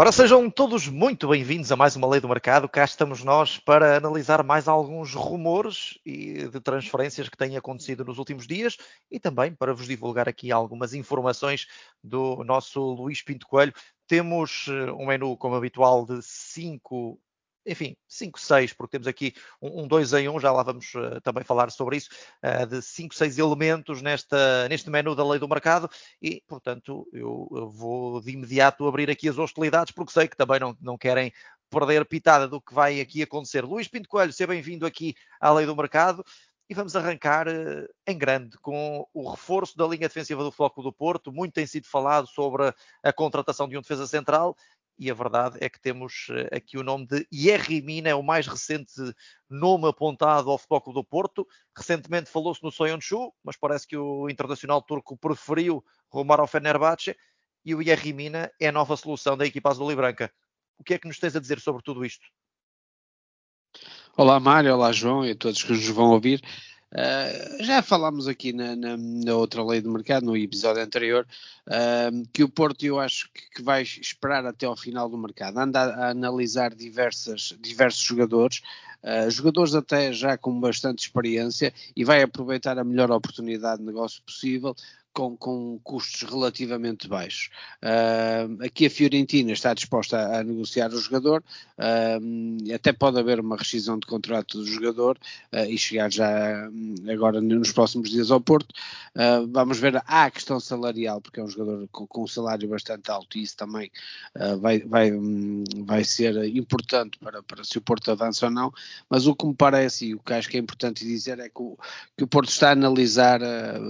Ora, sejam todos muito bem-vindos a mais uma Lei do Mercado. Cá estamos nós para analisar mais alguns rumores e de transferências que têm acontecido nos últimos dias e também para vos divulgar aqui algumas informações do nosso Luís Pinto Coelho. Temos eh, um menu, como habitual, de cinco enfim, 5, 6, porque temos aqui um 2 em 1, um, já lá vamos uh, também falar sobre isso, uh, de 5, 6 elementos nesta, neste menu da lei do mercado e, portanto, eu, eu, vou de imediato abrir aqui as hostilidades, porque sei que também não, não querem perder pitada do que vai aqui acontecer. Luís Pinto Coelho, seja bem-vindo aqui à lei do mercado. E vamos arrancar uh, em grande com o reforço da linha defensiva do Floco do Porto. Muito tem sido falado sobre a contratação de um defesa central e a verdade é que temos eh, aqui o nome de Yerry Mina, é o mais recente nome apontado ao Futebol do Porto. Recentemente falou-se no Soyuncu, mas parece que o internacional turco preferiu rumar ao Fenerbahçe e o Yerry Mina é a nova solução da equipa azul e branca. O que é que nos tens a dizer sobre tudo isto? Olá Mário, olá João e a todos que nos vão ouvir. Uh, já falámos aqui na, na, na, outra lei do mercado, no episódio anterior, uh, que o Porto eu acho que, que, vai esperar até ao final do mercado, anda a, a analisar diversas, diversos jogadores, uh, jogadores até já com bastante experiência e vai aproveitar a melhor oportunidade de negócio possível, com, com custos relativamente baixos. Uh, aqui a Fiorentina está disposta a, a negociar o jogador, uh, até pode haver uma rescisão de contrato do jogador uh, e chegar já um, agora nos próximos dias ao Porto. vamos ver a questão salarial, porque é um jogador com, com um salário bastante alto e isso também vai, vai, um, vai ser importante para, para se o Porto avança ou não. Mas o que me parece e o que acho que é importante dizer é que o, que o Porto está a analisar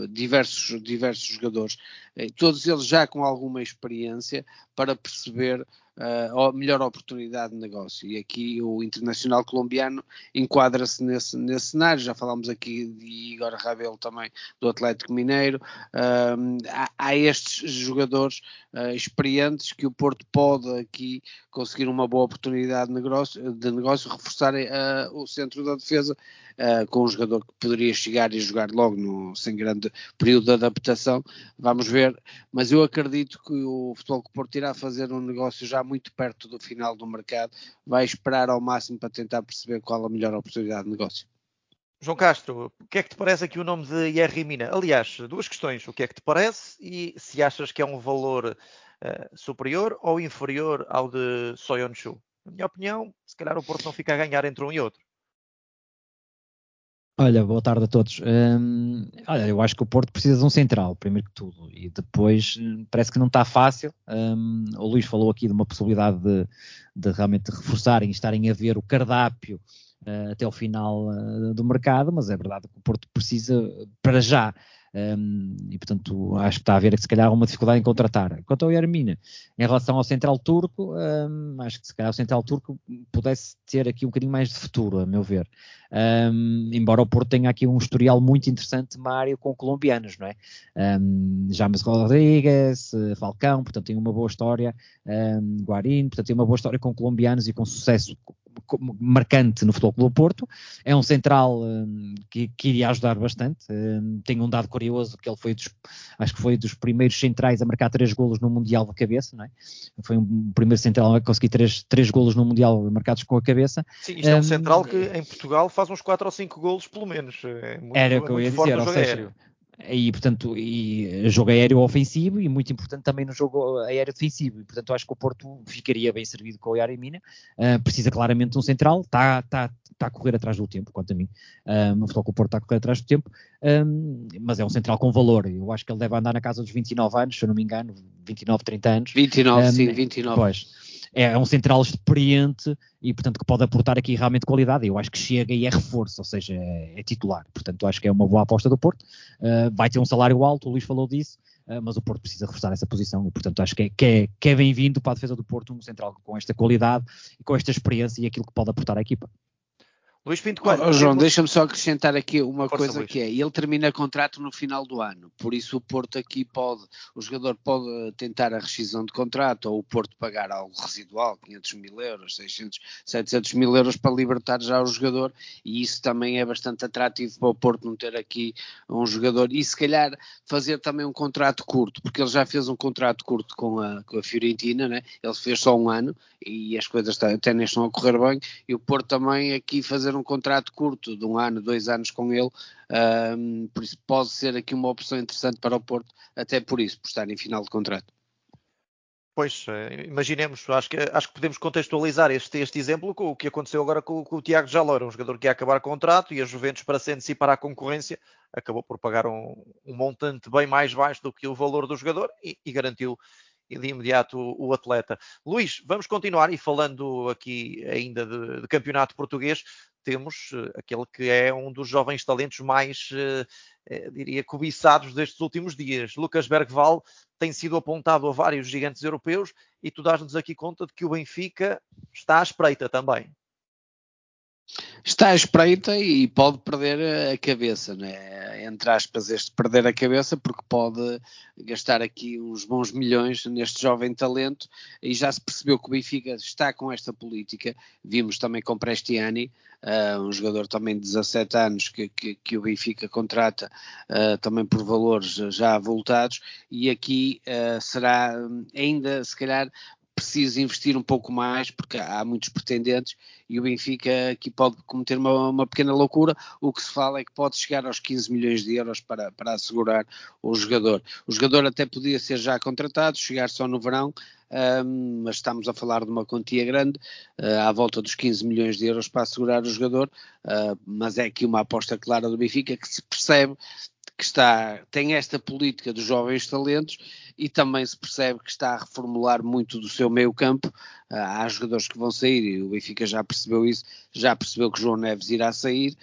diversos, diversos diversos jogadores, eh, todos eles já com alguma experiência para perceber uh, melhor oportunidade de negócio. E aqui o Internacional Colombiano enquadra-se nesse, nesse cenário. Já falámos aqui de Igor Rabelo também do Atlético Mineiro. Uh, há, há, estes jogadores uh, experientes que o Porto pode aqui conseguir uma boa oportunidade de negócio, de negócio reforçar o centro da defesa com um jogador que poderia chegar e jogar logo no, sem grande período de adaptação. Vamos ver, mas eu acredito que o Futebol que Porto irá fazer um negócio já muito perto do final do mercado, vai esperar ao máximo para tentar perceber qual a melhor oportunidade de negócio. João Castro, o que é que te parece aqui o nome de Yerry Mina? Aliás, duas questões. O que é que te parece e se achas que é um valor uh, superior ou inferior ao de Soyuncu? Na minha opinião, se calhar o Porto não fica a ganhar entre um e outro. Olha, boa tarde a todos. Um, olha, eu acho que o Porto precisa de um central, primeiro que tudo, e depois hum, parece que não está fácil. Um, o Luís falou aqui de uma possibilidade de, de realmente reforçarem estarem a ver o cardápio uh, até o final uh, do mercado, mas é verdade que o Porto precisa, para já, um, e portanto acho que está a haver se calhar uma dificuldade em contratar. Quanto ao Hermina, em relação ao central turco, um, acho que se calhar o central turco pudesse ter aqui um bocadinho mais de futuro, a meu ver. Um, embora o Porto tenha aqui um historial muito interessante, Mário, com colombianos, não é? James Rodrigues, Falcão, portanto tem uma boa história, um, Guarin, portanto tem uma boa história com colombianos e com sucesso marcante no Futebol Clube do Porto. É um central um, que, que, iria ajudar bastante. Um, tem um dado curioso que ele foi dos, acho que foi dos primeiros centrais a marcar três golos no Mundial de cabeça, não é? Foi um primeiro central a conseguir três, três golos no Mundial marcados com a cabeça. Sim, isto um, é um central que em Portugal faz uns quatro ou cinco golos pelo menos. É muito, era o que eu ia dizer, ou seja, aéreo e portanto e jogo aéreo ofensivo e muito importante também no jogo aéreo defensivo. E portanto acho que o Porto ficaria bem servido com o Yarimina uh, precisa claramente de um central. Está tá, tá a correr atrás do tempo quanto a mim. Futebol que o Porto está a correr atrás do tempo. Um, mas é um central com valor. Eu acho que ele deve andar na casa dos 29 anos se eu não me engano. 29, 30 anos. 29, um, sim, 29 pois é, é um central experiente e, portanto, que pode aportar aqui realmente qualidade. Eu acho que chega e é reforço, ou seja, é, é titular. Portanto, acho que é uma boa aposta do Porto. Uh, vai ter um salário alto, o Luís falou disso, uh, mas o Porto precisa reforçar essa posição e, portanto, acho que é, que é, que é bem-vindo para a defesa do Porto um central com esta qualidade e com esta experiência e aquilo que pode aportar à equipa. Luís Pinto Coelho. Oh, João, deixa-me só acrescentar aqui uma Força coisa Luís. que é, ele termina contrato no final do ano, por isso o Porto aqui pode, o jogador pode tentar a rescisão de contrato ou o Porto pagar algo residual, 500 mil euros, 600, 700 mil euros para libertar já o jogador e isso também é bastante atrativo para o Porto não ter aqui um jogador e se calhar fazer também um contrato curto, porque ele já fez um contrato curto com a, com a Fiorentina, né? ele fez só um ano e as coisas até nem estão a correr bem e o Porto também aqui fazer fazer um contrato curto de um ano, dois anos com ele, um, por isso pode ser aqui uma opção interessante para o Porto, até por isso, por estar em final de contrato. Pois, eh, imaginemos, acho que, acho que podemos contextualizar este, este exemplo com o que aconteceu agora com, com o Tiago Jalor, um jogador que ia acabar contrato e a Juventus, para se antecipar à concorrência, acabou por pagar um, um montante bem mais baixo do que o valor do jogador e, e garantiu de imediato o, o, atleta. Luís, vamos continuar e falando aqui ainda de, de campeonato português, temos uh, aquele que é um dos jovens talentos mais, uh, uh, diria, cobiçados destes últimos dias. Lucas Bergval tem sido apontado a vários gigantes europeus e tu dás-nos aqui conta de que o Benfica está à espreita também está à espreita e pode perder a cabeça, né? entre aspas, este perder a cabeça, porque pode gastar aqui uns bons milhões neste jovem talento e já se percebeu que o Benfica está com esta política. Vimos também com Prestiani, uh, um jogador também de 17 anos que, que, que o Benfica contrata uh, também por valores já avultados, e aqui uh, será ainda, se calhar, preciso investir um pouco mais, porque há muitos pretendentes e o Benfica aqui pode cometer uma, uma, pequena loucura. O que se fala é que pode chegar aos 15 milhões de euros para, para assegurar o jogador. O jogador até podia ser já contratado, chegar só no verão, um, mas estamos a falar de uma quantia grande, uh, à volta dos 15 milhões de euros para assegurar o jogador, uh, mas é aqui uma aposta clara do Benfica que se percebe que está, tem esta política dos jovens talentos e também se percebe que está a reformular muito do seu meio campo. Ah, há jogadores que vão sair e o Benfica já percebeu isso, já percebeu que João Neves irá sair,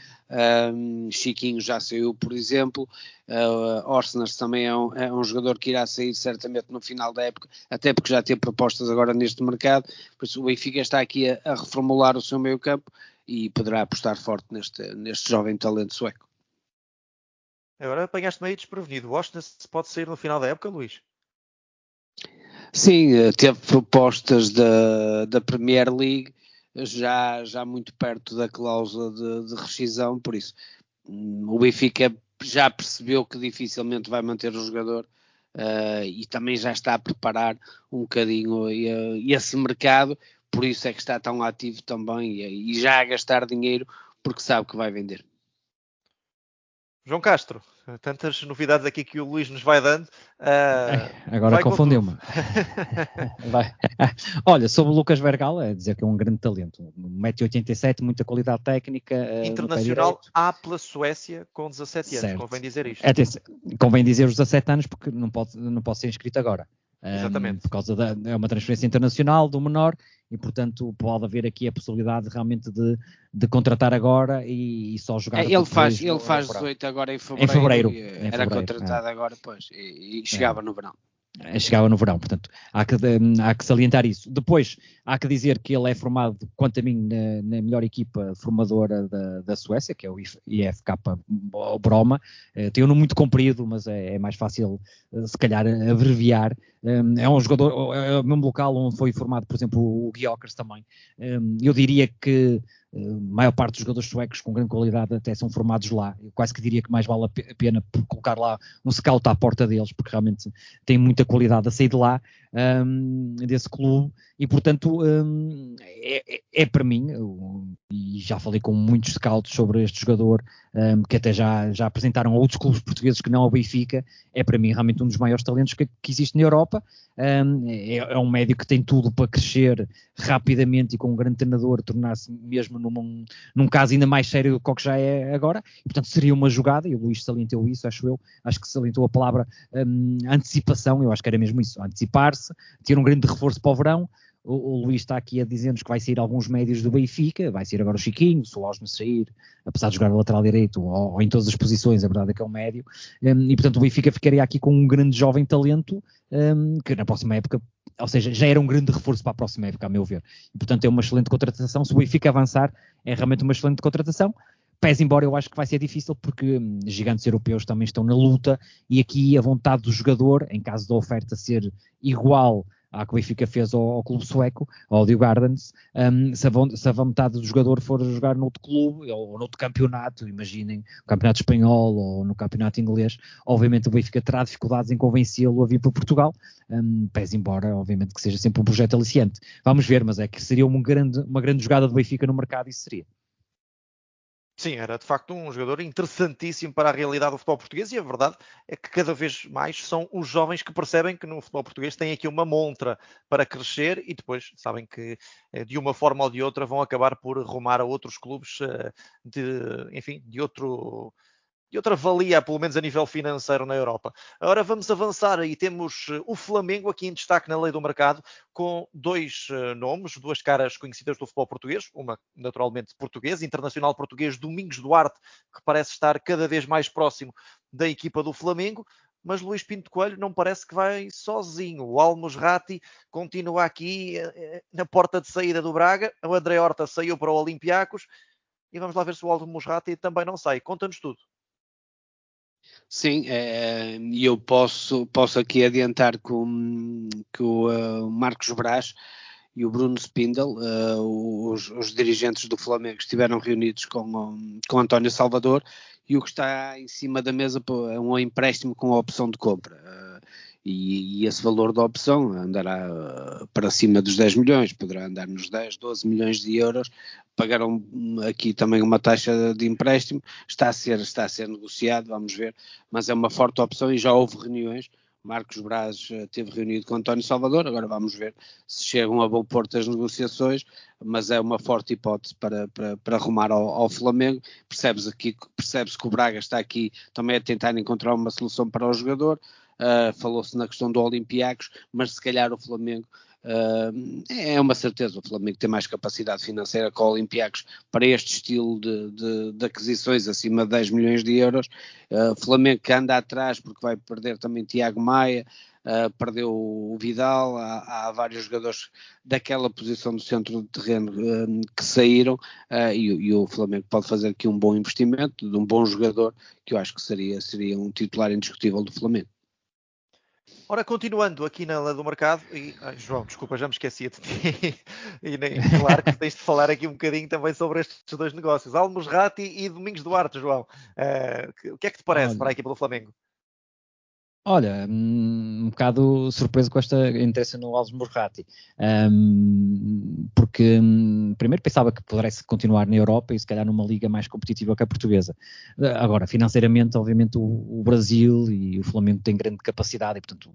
um, Chiquinho já saiu, por exemplo, uh, Orsner também é um, é um, jogador que irá sair certamente no final da época, até porque já tem propostas agora neste mercado, por isso o Benfica está aqui a, a reformular o seu meio campo e poderá apostar forte neste, neste jovem talento sueco. Agora apanhaste-me aí desprevenido. O Washington pode sair no final da época, Luís? Sim, eh, teve propostas da, da Premier League já, já muito perto da cláusula de, de rescisão, por isso hum, o Benfica já percebeu que dificilmente vai manter o jogador uh, e também já está a preparar um bocadinho uh, esse mercado, por isso é que está tão ativo também e, e já a gastar dinheiro porque sabe que vai vender. João Castro, tantas novidades aqui que o Luís nos vai dando. Uh, Agora confundiu-me. Olha, sobre o Lucas Vergal, é dizer que é um grande talento. 1,87m, muita qualidade técnica. Eh, Internacional A pela Suécia com 17 anos, certo. convém dizer isto. É, convém dizer os 17 anos porque não pode, não pode ser inscrito agora. Exatamente. Um, por causa da é uma transferência internacional do menor e, portanto, pode haver aqui a possibilidade realmente de, de contratar agora e, e só jogar. É, ele faz, ele faz 18 agora em fevereiro. Em fevereiro. Era fevereiro, contratado é. agora, pois, e, e chegava é. no verão. Eh, chegava no verão, portanto, há que, há que salientar isso. Depois, há que dizer que ele é formado, quanto a mim, na, na melhor equipa formadora da, da, Suécia, que é o IFK Broma. Uh, tem um nome muito comprido, mas é, é mais fácil, uh, se calhar, abreviar. Um, é um jogador, é o mesmo local onde foi formado, por exemplo, o Gyökeres também. Um, eu diria que a maior parte dos jogadores suecos com grande qualidade até são formados lá. Eu quase que diria que mais vale a pena colocar lá um scout à porta deles, porque realmente tem muita qualidade a sair de lá, um, desse clube, e portanto um, é, é, é, para mim, e já falei com muitos scouts sobre este jogador, um, que até já, já apresentaram a outros clubes portugueses que não ao Benfica, é para mim realmente um dos maiores talentos que, que existe na Europa. É, é, um médio que tem tudo para crescer rapidamente e com um grande treinador tornar-se mesmo num, num caso ainda mais sério do que o que já é agora. E, portanto, seria uma jogada, e o Luís salientou isso, acho eu, acho que salientou a palavra antecipação, eu acho que era mesmo isso, antecipar-se, ter um grande reforço para o verão, o, o Luís está aqui a dizer-nos que vai sair alguns médios do Benfica, vai sair agora o Chiquinho, se o Osmo sair, apesar de jogar no lateral direito ou, ou, em todas as posições, a verdade é que é um médio, um, e portanto o Benfica ficaria aqui com um grande jovem talento um, que na próxima época ou seja, já era um grande reforço para a próxima época, a meu ver. E, portanto, é uma excelente contratação. Se o Benfica avançar, é realmente uma excelente contratação. Pese embora eu acho que vai ser difícil porque hum, gigantes europeus também estão na luta e aqui a vontade do jogador, em caso da oferta ser igual à que o Benfica fez ao, ao clube sueco, ao Dio Gardens, um, se, a, se, a, vontade do jogador for jogar noutro clube ou noutro campeonato, imaginem, o campeonato espanhol ou no campeonato inglês, obviamente o Benfica terá dificuldades em convencê-lo a vir para Portugal, um, embora, obviamente, que seja sempre um projeto aliciante. Vamos ver, mas é que seria uma grande, uma grande jogada do Benfica no mercado, isso seria. Sim, era de facto um jogador interessantíssimo para a realidade do futebol português e a verdade é que cada vez mais são os jovens que percebem que no futebol português tem aqui uma montra para crescer e depois sabem que eh, de uma forma ou de outra vão acabar por rumar a outros clubes eh, de, enfim, de outro e outra valia, pelo menos a nível financeiro na Europa. Agora vamos avançar e temos eh, o Flamengo aqui em destaque na lei do mercado, com dois uh, nomes, duas caras conhecidas do futebol português, uma naturalmente portuguesa, internacional português Domingos Duarte, que parece estar cada vez mais próximo da equipa do Flamengo, mas Luís Pinto Coelho não parece que vai sozinho. O Almos Ratti continua aqui uh, na porta de saída do Braga, o André Horta saiu para o Olympiacos, e vamos lá ver se o Almos Ratti também não sai. Conta-nos tudo. Sim, é, e eu posso, posso aqui adiantar que o, que o uh, Marcos Braz e o Bruno Spindel, uh, os, os, dirigentes do Flamengo, estiveram reunidos com, com António Salvador e o que está em cima da mesa é um empréstimo com a opção de compra. E, e, esse valor da opção andará uh, para cima dos 10 milhões, poderá andar nos 10, 12 milhões de euros. Pagaram aqui também uma taxa de empréstimo, está a ser, está a ser negociado, vamos ver, mas é uma forte opção e já houve reuniões. Marcos Braz uh, teve reunido com António Salvador, agora vamos ver se chegam a bom porto as negociações, mas é uma forte hipótese para, para, para arrumar ao, ao Flamengo. Percebes aqui, percebe-se que o Braga está aqui também a tentar encontrar uma solução para o jogador. Uh, Falou-se na questão do Olympiacos, mas se calhar o Flamengo Uh, é uma certeza, o Flamengo tem mais capacidade financeira que o Olympiacos para este estilo de, de, de, aquisições acima de 10 milhões de euros. Uh, Flamengo que anda atrás porque vai perder também Tiago Maia, uh, perdeu o Vidal, há, há, vários jogadores daquela posição do centro de terreno que saíram e, e, o Flamengo pode fazer aqui um bom investimento de um bom jogador que eu acho que seria, seria um titular indiscutível do Flamengo. Ora, continuando aqui na do mercado, e, ai, João, desculpa, já me esqueci de ti, e nem, claro que tens de falar aqui um bocadinho também sobre estes dois negócios, Almos Ratti e Domingos Duarte, João. Uh, o que é que te parece Olha, para a equipa do Flamengo? Olha, hum, um bocado surpreso com esta interesse no Alves Morrati, um, porque um, primeiro pensava que pudesse continuar na Europa e se calhar numa liga mais competitiva que a portuguesa. Agora, financeiramente, obviamente o, o Brasil e o Flamengo têm grande capacidade e, portanto,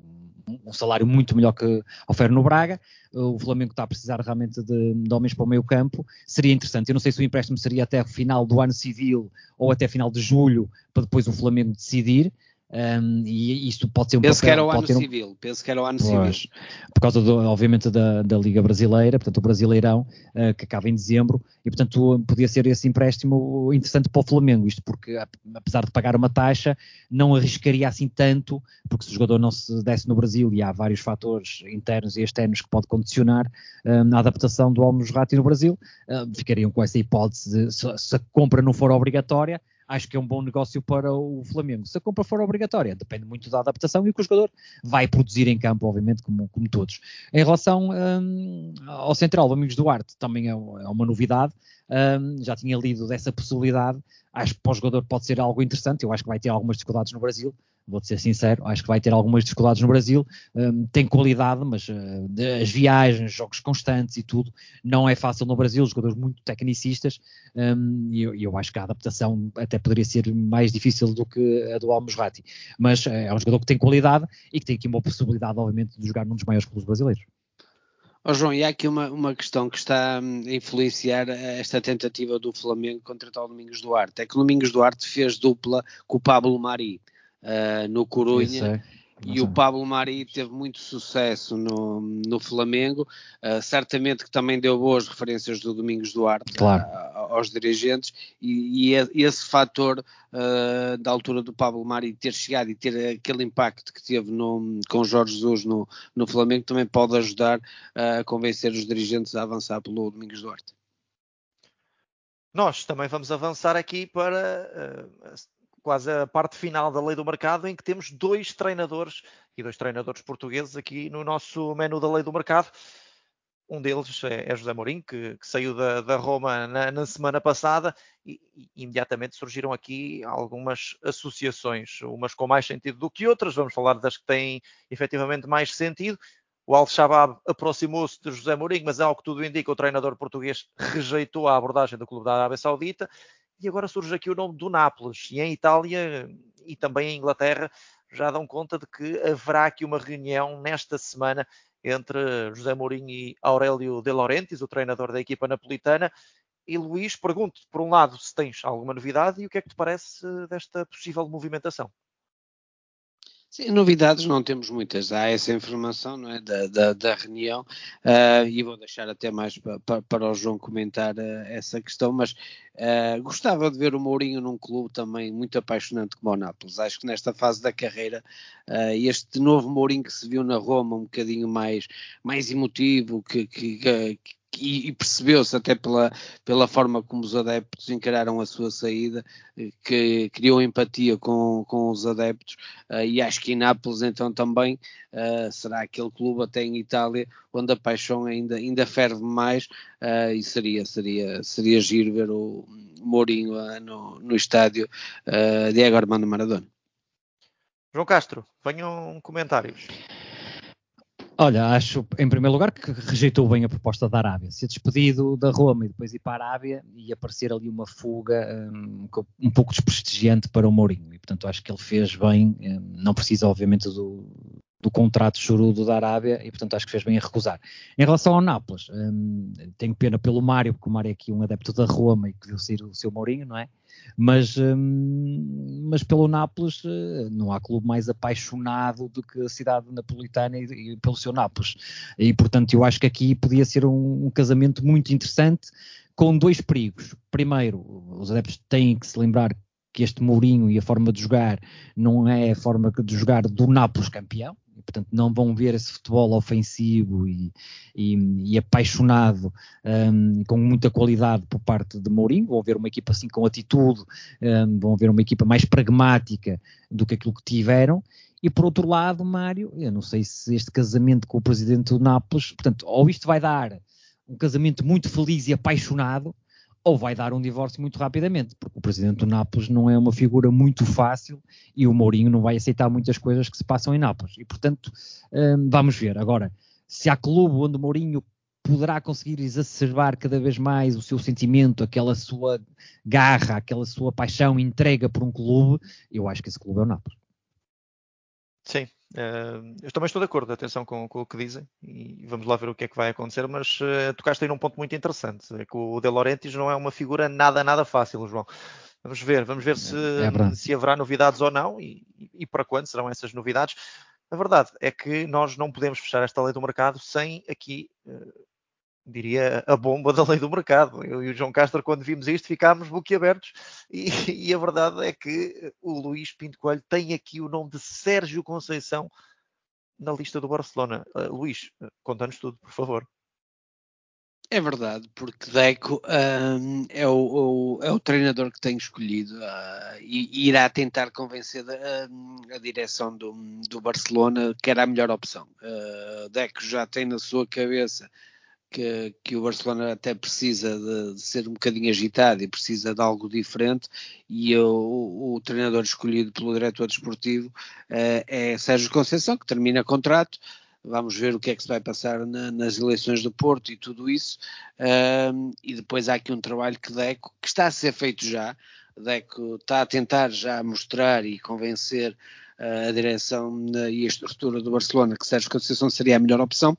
um salário muito melhor que oferece no Braga. O Flamengo está a precisar realmente de, de, homens para o meio campo. Seria interessante. Eu não sei se o empréstimo seria até o final do ano civil ou até final de julho, para depois o Flamengo decidir. Um, e isto pode ser um Penso papel, que era o ano um... civil, penso que era o ano pois, civil. Por causa, do, obviamente, da, da, Liga Brasileira, portanto, o Brasileirão, uh, que acaba em dezembro, e portanto podia ser esse empréstimo interessante para o Flamengo, isto porque, apesar de pagar uma taxa, não arriscaria assim tanto, porque se o jogador não se desse no Brasil, e há vários fatores internos e externos que pode condicionar uh, a adaptação do Almos Rati no Brasil, uh, ficariam com essa hipótese de, se, se a compra não for obrigatória, acho que é um bom negócio para o Flamengo. Se a compra for obrigatória, depende muito da adaptação e o que o jogador vai produzir em campo, obviamente, como, como todos. Em relação um, ao Central, o Amigos Duarte, também é, é uma novidade. Um, já tinha lido dessa possibilidade. Acho que para o jogador pode ser algo interessante. Eu acho que vai ter algumas dificuldades no Brasil, vou-te ser sincero, acho que vai ter algumas dificuldades no Brasil, um, tem qualidade, mas uh, as viagens, jogos constantes e tudo, não é fácil no Brasil, jogadores muito tecnicistas, um, e eu, eu, acho que a adaptação até poderia ser mais difícil do que a do Almusrati, mas uh, é um jogador que tem qualidade e que tem aqui uma possibilidade, obviamente, de jogar num dos maiores clubes brasileiros. Oh, João, e há aqui uma, uma questão que está hum, a influenciar esta tentativa do Flamengo contra o Domingos Duarte. É que o Domingos Duarte fez dupla com o Pablo Mari uh, no Corunha. E o Pablo Mari teve muito sucesso no, no Flamengo, uh, certamente que também deu boas referências do Domingos Duarte claro. uh, aos dirigentes, e, e esse fator uh, da altura do Pablo Mari ter chegado e ter aquele impacto que teve no, com Jorge Jesus no, no Flamengo também pode ajudar a convencer os dirigentes a avançar pelo Domingos Duarte. Nós também vamos avançar aqui para uh, quase a parte final da lei do mercado, em que temos dois treinadores e dois treinadores portugueses aqui no nosso menu da lei do mercado. Um deles é, é José Mourinho, que, que saiu da, da Roma na, na, semana passada e, e, imediatamente surgiram aqui algumas associações, umas com mais sentido do que outras. Vamos falar das que têm efetivamente mais sentido. O Al-Shabaab aproximou-se de José Mourinho, mas ao que tudo indica, o treinador português rejeitou a abordagem do clube da Arábia Saudita. E agora surge aqui o nome do Nápoles. E em Itália e também em Inglaterra já dão conta de que haverá aqui uma reunião nesta semana entre José Mourinho e Aurélio De Laurentiis, o treinador da equipa napolitana. E Luís, pergunto por um lado se tens alguma novidade e o que é que te parece desta possível movimentação? Sim, novidades não temos muitas. Há essa informação não é, da, da, da reunião uh, e vou deixar até mais pa, pa, para o João comentar uh, essa questão, mas uh, gostava de ver o Mourinho num clube também muito apaixonante como o Nápoles. Acho que nesta fase da carreira, este novo Mourinho que se viu na Roma, um bocadinho mais, mais emotivo, que, que, que e, e percebeu-se até pela, pela forma como os adeptos encararam a sua saída, eh, que criou empatia com, com os adeptos, uh, e acho que em Nápoles então também uh, será aquele clube até em Itália onde a paixão ainda, ainda ferve mais, uh, e seria, seria, seria giro ver o Mourinho no, no estádio Diego Armando Maradona. João Castro, venham comentários. Olha, acho, em primeiro lugar, que rejeitou bem a proposta da Arábia. Ser despedido da Roma e depois ir para a Arábia e aparecer ali uma fuga um, um pouco desprestigiante para o Mourinho. E, portanto, acho que ele fez bem. Um, não precisa, obviamente, do, do contrato chorudo da Arábia e, portanto, acho que fez bem a recusar. Em relação ao Nápoles, um, tenho pena pelo Mário, porque o Mário é aqui um adepto da Roma e que viu sair o seu Mourinho, não é? Mas, um, mas pelo Nápoles uh, não há clube mais apaixonado do que a cidade napolitana e, e, pelo seu Nápoles. E, portanto, eu acho que aqui podia ser um, um casamento muito interessante com dois perigos. Primeiro, os adeptos têm que se lembrar que este Mourinho e a forma de jogar não é a forma de jogar do Nápoles campeão, portanto não vão ver esse futebol ofensivo e, e, e apaixonado um, com muita qualidade por parte de Mourinho, vão ver uma equipa assim com atitude, um, vão ver uma equipa mais pragmática do que aquilo que tiveram, e por outro lado, Mário, eu não sei se este casamento com o presidente do Nápoles, portanto, ou isto vai dar um casamento muito feliz e apaixonado, ou vai dar um divórcio muito rapidamente, porque o presidente do Nápoles não é uma figura muito fácil e o Mourinho não vai aceitar muitas coisas que se passam em Nápoles. E, portanto, hum, vamos ver. Agora, se há clube onde o Mourinho poderá conseguir exacerbar cada vez mais o seu sentimento, aquela sua garra, aquela sua paixão entrega por um clube, eu acho que esse clube é o Nápoles. Sim, Uh, eu também estou de acordo, atenção com, com, o que dizem e vamos lá ver o que é que vai acontecer, mas uh, tocaste aí num ponto muito interessante, é que o De Laurentiis não é uma figura nada, nada fácil, João. Vamos ver, vamos ver se, é se haverá novidades ou não e, e, e, para quando serão essas novidades. A verdade é que nós não podemos fechar esta lei do mercado sem aqui uh, diria, a bomba da lei do mercado. Eu e o João Castro, quando vimos isto, ficámos boquiabertos e, e a verdade é que o Luís Pinto Coelho tem aqui o nome de Sérgio Conceição na lista do Barcelona. Uh, Luís, conta-nos tudo, por favor. É verdade, porque Deco um, é, o, o, é, o, treinador que tem escolhido uh, e, irá tentar convencer a, a direção do, do, Barcelona que era a melhor opção. Uh, Deco já tem na sua cabeça que, que, o Barcelona até precisa de, de, ser um bocadinho agitado e precisa de algo diferente e o, o treinador escolhido pelo diretor desportivo uh, é Sérgio Conceição, que termina contrato, vamos ver o que é que se vai passar na, nas eleições do Porto e tudo isso, e depois há aqui um trabalho que Deco, que está a ser feito já, Deco está a tentar já mostrar e convencer a direção e a estrutura do Barcelona que Sérgio Conceição seria a melhor opção.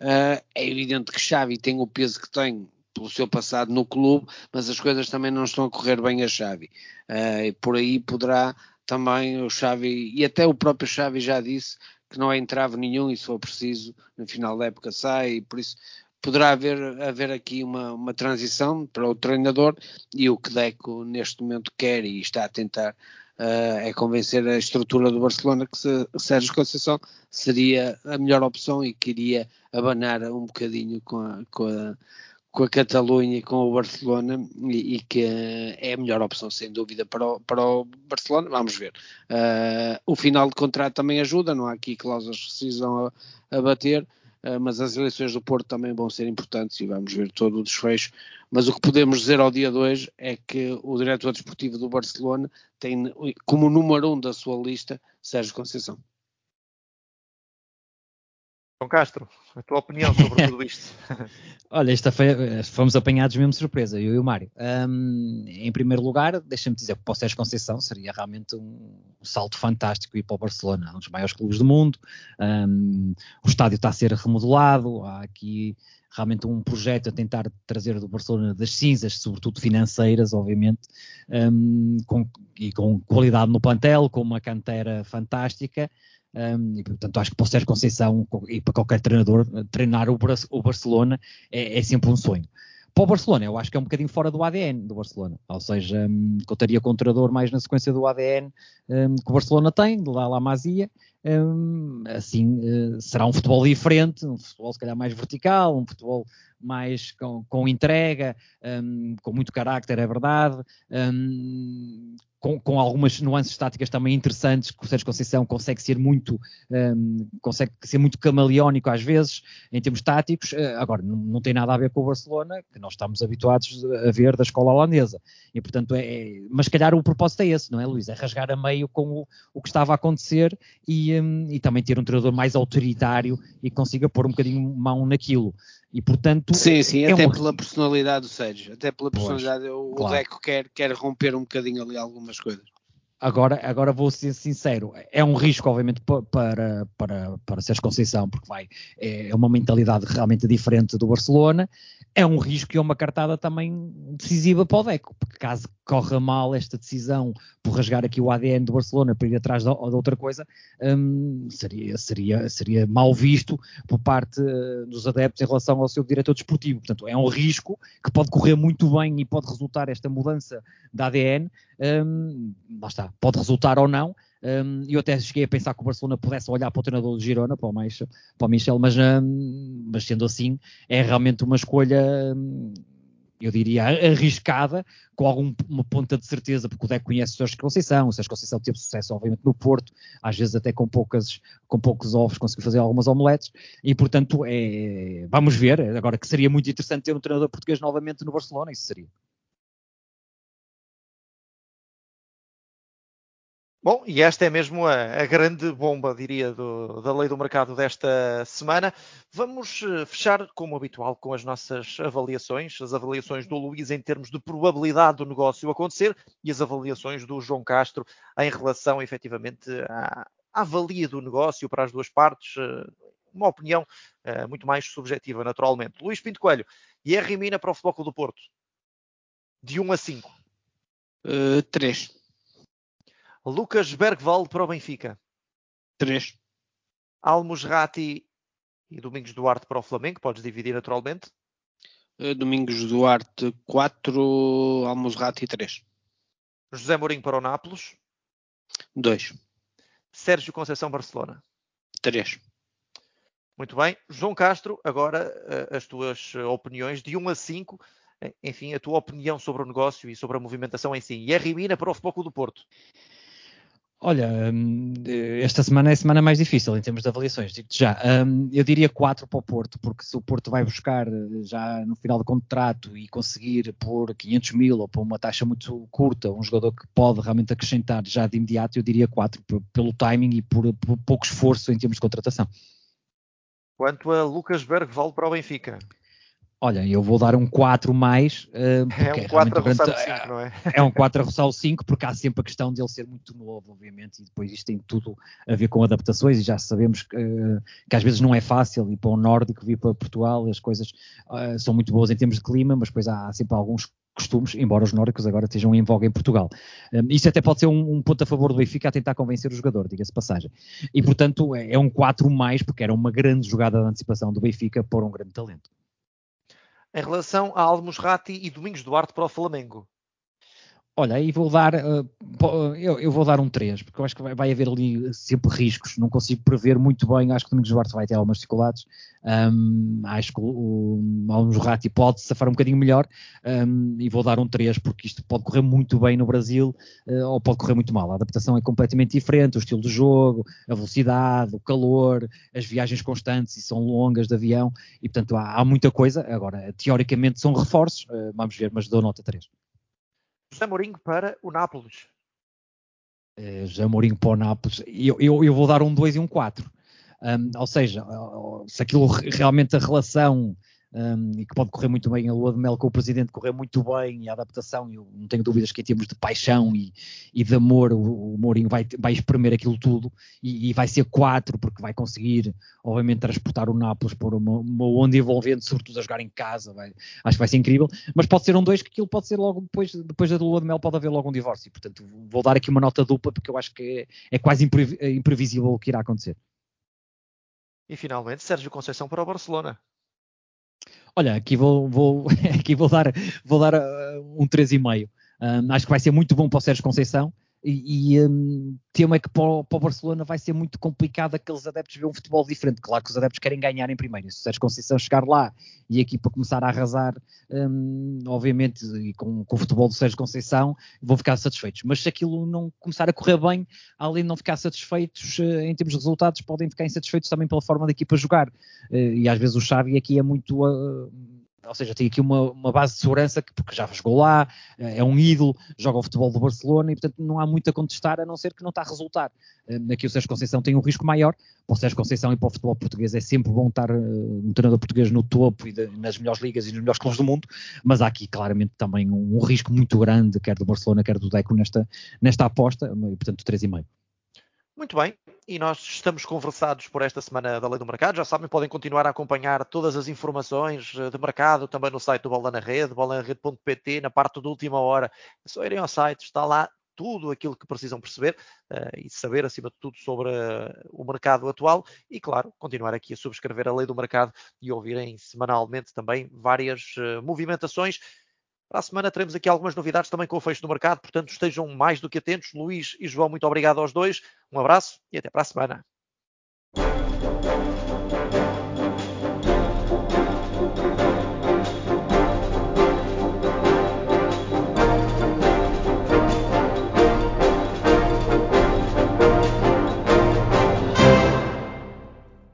Uh, é evidente que Xavi tem o peso que tem pelo seu passado no clube, mas as coisas também não estão a correr bem a Xavi. Uh, e por aí poderá também o Xavi, e até o próprio Xavi já disse que não é entrave nenhum e se for preciso, no final da época sai, e por isso poderá haver, haver aqui uma, uma transição para o treinador e o que Deco neste momento quer e está a tentar é convencer a estrutura do Barcelona que Sérgio Conceição seria a melhor opção e queria abanar um bocadinho com a, com a, com a Catalunha e com o Barcelona e, e, que é a melhor opção sem dúvida para o, para o Barcelona, vamos ver. Uh, o final de contrato também ajuda, não há aqui cláusulas de rescisão a, a bater, mas as eleições do Porto também vão ser importantes e vamos ver todo o desfecho. Mas o que podemos dizer ao dia de hoje é que o diretor desportivo do Barcelona tem como número um da sua lista Sérgio Conceição. João Castro, a tua opinião sobre tudo isto? Olha, esta foi, fomos apanhados mesmo surpresa, eu e o Mário. Um, em primeiro lugar, deixa-me dizer que para o Sérgio Conceição seria realmente um, um, salto fantástico ir para o Barcelona, um dos maiores clubes do mundo. Um, o estádio está a ser remodelado, há aqui realmente um projeto a tentar trazer do Barcelona das cinzas, sobretudo financeiras, obviamente, um, com, e com qualidade no plantel, com uma cantera fantástica. Um, e, portanto, acho que para o Sérgio Conceição e para qualquer treinador, treinar o, o Barcelona é, é, sempre um sonho. Para o Barcelona, eu acho que é um bocadinho fora do ADN do Barcelona, ou seja, um, contaria com o treinador mais na sequência do ADN um, que o Barcelona tem, de lá La Masia, um, assim uh, será um futebol diferente, um futebol se calhar mais vertical, um futebol mais com, com entrega, um, com muito carácter, é verdade, um, com, com, algumas nuances táticas também interessantes, que o Sérgio Conceição consegue ser muito, um, consegue ser muito camaleónico às vezes, em termos táticos. Uh, agora, não, não, tem nada a ver com o Barcelona, que nós estamos habituados a ver da escola holandesa. E, portanto, é, é, mas calhar o propósito é esse, não é, Luís? É rasgar a meio com o, o que estava a acontecer e, um, e também ter um treinador mais autoritário e que consiga pôr um bocadinho mão naquilo. E portanto. Sim, sim, é até um... pela personalidade do Sérgio. Até pela personalidade. Pois, o, claro. Deco quer, quer romper um bocadinho ali algumas coisas. Agora, agora vou ser sincero, é um risco, obviamente, para, para, para Sérgio Conceição, porque vai, é uma mentalidade realmente diferente do Barcelona, é um risco e é uma cartada também decisiva para o Deco, porque caso corra mal esta decisão por rasgar aqui o ADN do Barcelona para ir atrás de, de outra coisa, um, seria, seria, seria mal visto por parte uh, dos adeptos em relação ao seu diretor desportivo. Portanto, é um risco que pode correr muito bem e pode resultar esta mudança de ADN. Um, lá está, pode resultar ou não. Um, eu até cheguei a pensar que o Barcelona pudesse olhar para o treinador do Girona, para o, Michel, para o Michel mas, um, mas sendo assim, é realmente uma escolha. Um, eu diria, arriscada, com alguma ponta de certeza, porque o Deco conhece o Sérgio Conceição, o Sérgio Conceição teve sucesso, obviamente, no Porto, às vezes até com, poucas, com poucos ovos conseguiu fazer algumas omeletes, e portanto, é, vamos ver, agora que seria muito interessante ter um treinador português novamente no Barcelona, isso seria. Bom, e esta é mesmo a, a grande bomba, diria, do, da lei do mercado desta semana. Vamos eh, fechar, como habitual, com as nossas avaliações, as avaliações do Luís em termos de probabilidade do negócio acontecer e as avaliações do João Castro em relação, efetivamente, à, à valia do negócio para as duas partes. Eh, uma opinião uh, muito mais subjetiva, naturalmente. Luís Pinto Coelho, e R Mina para o Futebol do Porto? De 1 a 5? Uh, 3. Lucas Bergwald para o Benfica. 3. Almos Rati e Domingos Duarte para o Flamengo. Podes dividir naturalmente. Uh, Domingos Duarte 4, Almos Rati 3. José Mourinho para o Nápoles. 2. Sérgio Conceição Barcelona. 3. Muito bem. João Castro, agora uh, as tuas opiniões de 1 a 5. Enfim, a tua opinião sobre o negócio e sobre a movimentação em si. E a Rimina para o Futebol do Porto. Olha, hum, esta semana é a semana mais difícil em termos de avaliações, digo-te já. Um, eu diria 4 para o Porto, porque se o Porto vai buscar eh, já no final do contrato e conseguir por 500 mil ou por uma taxa muito curta um jogador que pode realmente acrescentar já de imediato, eu diria 4, pelo timing e por, pouco esforço em termos de contratação. Quanto a Lucas Bergval para o Benfica? Olha, eu vou dar um 4 mais. Uh, é um 4 a roçar o 5, não é? É um 4 a roçar o 5, porque há sempre a questão dele ser muito novo, obviamente, e depois isto tem tudo a ver com adaptações, e já sabemos que, uh, que às vezes não é fácil ir para o nórdico, vir para Portugal, as coisas uh, são muito boas em termos de clima, mas depois há sempre alguns costumes, embora os nórdicos agora estejam em voga em Portugal. Um, isso até pode ser um, um, ponto a favor do Benfica a tentar convencer o jogador, diga-se passagem. E, portanto, é, é um 4 mais, porque era uma grande jogada de antecipação do Benfica por um grande talento. Em relação a Almos Ratti e Domingos Duarte para o Flamengo, Olha, aí vou dar, uh, eu, eu, vou dar um 3, porque eu acho que vai, haver ali sempre riscos, não consigo prever muito bem, acho que o Domingos Duarte vai ter algumas dificuldades, um, acho que o, o Almos Ratti pode safar um bocadinho melhor, um, e vou dar um 3, porque isto pode correr muito bem no Brasil, ou pode correr muito mal, a adaptação é completamente diferente, o estilo de jogo, a velocidade, o calor, as viagens constantes e são longas de avião, e portanto há, há muita coisa, agora, teoricamente são reforços, vamos ver, mas dou nota 3. José Mourinho para o Nápoles. Uh, José Mourinho para o Nápoles. Eu, eu, eu vou dar um 2 e um 4. Um, ou seja, se aquilo realmente a relação um, e que pode correr muito bem. A lua de mel com o presidente correr muito bem e a adaptação, eu não tenho dúvidas que em termos de paixão e, e de amor, o, o Mourinho vai, vai espremer aquilo tudo e, e, vai ser quatro, porque vai conseguir, obviamente, transportar o Nápoles por uma, uma onda envolvente, sobretudo a jogar em casa. Vai, acho que vai ser incrível, mas pode ser um dois que aquilo pode ser logo depois, depois da lua de mel, pode haver logo um divórcio. Portanto, vou dar aqui uma nota dupla, porque eu acho que é, é quase imprevisível o que irá acontecer. E finalmente, Sérgio Conceição para o Barcelona. Olha, aqui vou, vou, aqui vou dar, vou dar uh, um 3,5. Um, acho que vai ser muito bom para o Sérgio Conceição. E, e um, tema que para o, para o, Barcelona vai ser muito complicado aqueles adeptos ver um futebol diferente. Claro que os adeptos querem ganhar em primeiro. Se o Sérgio Conceição chegar lá e a equipa começar a arrasar, um, obviamente, e com, com, o futebol do Sérgio Conceição, vão ficar satisfeitos. Mas se aquilo não começar a correr bem, além de não ficar satisfeitos uh, em termos de resultados, podem ficar insatisfeitos também pela forma da equipa jogar. Uh, e às vezes o Xavi aqui é muito. Uh, ou seja, tem aqui uma, uma, base de segurança que, porque já jogou lá, é um ídolo, joga o futebol do Barcelona e, portanto, não há muito a contestar, a não ser que não está a resultar. Eh, aqui o Sérgio Conceição tem um risco maior, para o Sérgio Conceição e para o futebol português é sempre bom estar uh, um treinador português no topo e de, nas melhores ligas e nos melhores clubes do mundo, mas há aqui claramente também um, um risco muito grande, quer do Barcelona, quer do Deco, nesta, nesta aposta, e, portanto, 3,5. Muito bem, e nós estamos conversados por esta semana da Lei do Mercado. Já sabem, podem continuar a acompanhar todas as informações eh, de mercado também no site do Bola na Rede, bolanarede.pt, na parte da última hora. É só irem ao site, está lá tudo aquilo que precisam perceber uh, e saber, acima de tudo, sobre uh, o mercado atual e, claro, continuar aqui a subscrever a lei do mercado e ouvirem semanalmente também várias uh, movimentações para a semana teremos aqui algumas novidades também com o fecho do mercado, portanto estejam mais do que atentos. Luís e João, muito obrigado aos dois. Um abraço e até para a semana.